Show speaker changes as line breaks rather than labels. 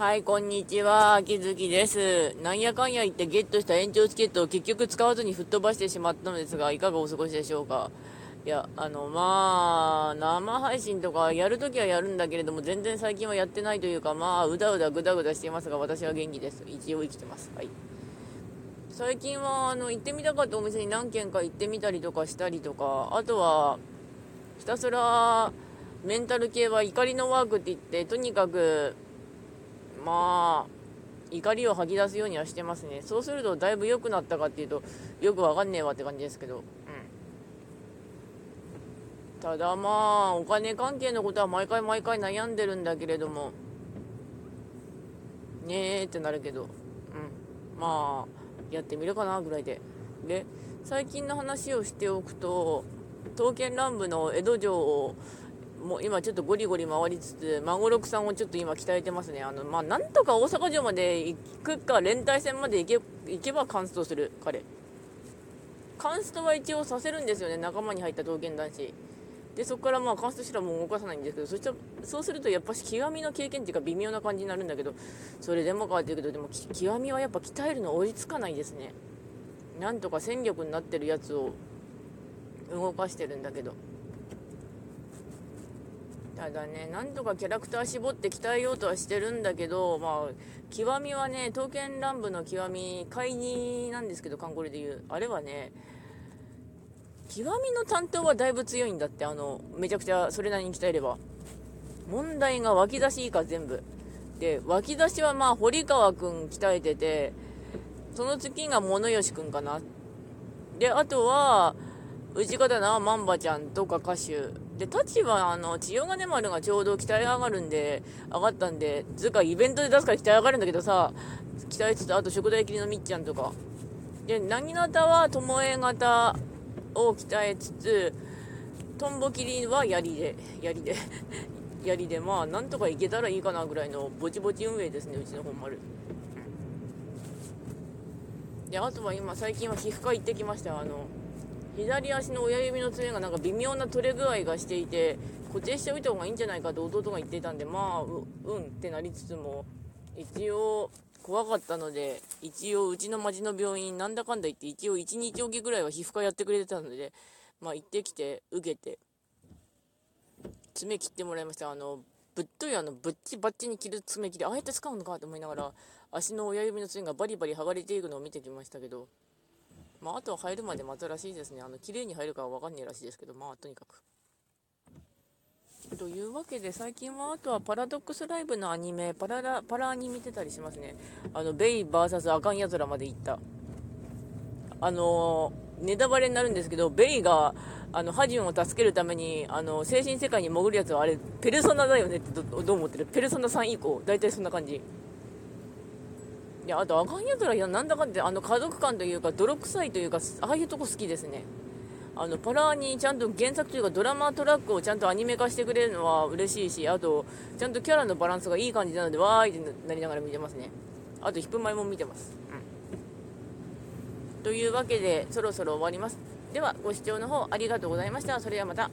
はい、こんにちは。秋月です。なんやかんや言ってゲットした延長チケットを結局使わずに吹っ飛ばしてしまったのですが、いかがお過ごしでしょうか？いや、あの、まあ、生配信とかやるときはやるんだけれども、全然最近はやってないというか、まあ、うだうだぐだぐだしていますが、私は元気です。一応生きてます。はい。最近は、あの、行ってみたかったお店に何軒か行ってみたりとかしたりとか、あとは、ひたすら、メンタル系は怒りのワークって言って、とにかく、まあ、怒りを吐き出すようにはしてますね。そうするとだいぶ良くなったかっていうと、よくわかんねえわって感じですけど。うん。ただまあ、お金関係のことは毎回毎回悩んでるんだけれども、ねえってなるけど、うん。まあ、やってみるかなぐらいで。で、最近の話をしておくと、刀剣乱舞の江戸城をもう今ちょっとゴリゴリ回りつつ、孫六さんをちょっと今鍛えてますね。あの、まあ、なんとか大阪城まで行くか、連帯戦まで行け、行けばカンストする、彼。カンストは一応させるんですよね、仲間に入った刀剣男子。で、そこからまあカンストしたらもう動かさないんですけど、そしたら、そうするとやっぱし極みの経験っていうか微妙な感じになるんだけど、それでもかっていうけど、でも極みはやっぱ鍛えるの追いつかないですね。なんとか戦力になってるやつを動かしてるんだけど。ただね、なんとかキャラクター絞って鍛えようとはしてるんだけど、まあ、極みはね、刀剣乱舞の極み、怪二なんですけど、カンコレで言う。あれはね、極みの担当はだいぶ強いんだって、あの、めちゃくちゃそれなりに鍛えれば。問題が湧き出し以下全部。で、湧き出しはまあ、堀川くん鍛えてて、その次が物吉くんかな。で、あとは、内方なまんばちゃんとか歌手。で、立は、あの、千代金丸がちょうど鍛え上がるんで、上がったんで、つうかイベントで出すから鍛え上がるんだけどさ、鍛えつつ、あと食材切りのみっちゃんとか。で、何型は巴型を鍛えつつ、トンボ切りは槍で、槍で、槍で、まあ、なんとかいけたらいいかなぐらいのぼちぼち運営ですね、うちの本丸。で、あとは今、最近は皮膚科行ってきました。あの、左足の親指の爪がなんか微妙な取れ具合がしていて固定しておいた方がいいんじゃないかと弟が言っていたんでまあうんってなりつつも一応怖かったので一応うちの町の病院なんだかんだ言って一応1日おきぐらいは皮膚科やってくれてたのでまあ行ってきて受けて爪切ってもらいました。あのぶっといあのぶっちばっちに切る爪切りああやって使うのかと思いながら足の親指の爪がバリバリ剥がれていくのを見てきましたけどまあ、あとは入るまで待つらしいですね。あの、綺麗に入るかはわかんないらしいですけど、まあ、とにかく。というわけで、最近はあとはパラドックスライブのアニメ、パララ、パラアニ見てたりしますね。あの、ベイ VS アカンヤズラまで行った。あのー、ネタバレになるんですけど、ベイが、あの、ハジンを助けるために、あの、精神世界に潜るやつはあれ、ペルソナだよねってどどう思ってる？ペルソナ3以降、大体そんな感じ。いや、あと、あかんやつら、いや、なんだかんで、あの、家族感というか、泥臭いというか、ああいうとこ好きですね。あの、パラーにちゃんと原作というか、ドラマトラックをちゃんとアニメ化してくれるのは嬉しいし、あと、ちゃんとキャラのバランスがいい感じなので、わーいってなりながら見てますね。あと、ヒップマイも見てます。うん。というわけで、そろそろ終わります。では、ご視聴の方ありがとうございました。それではまた。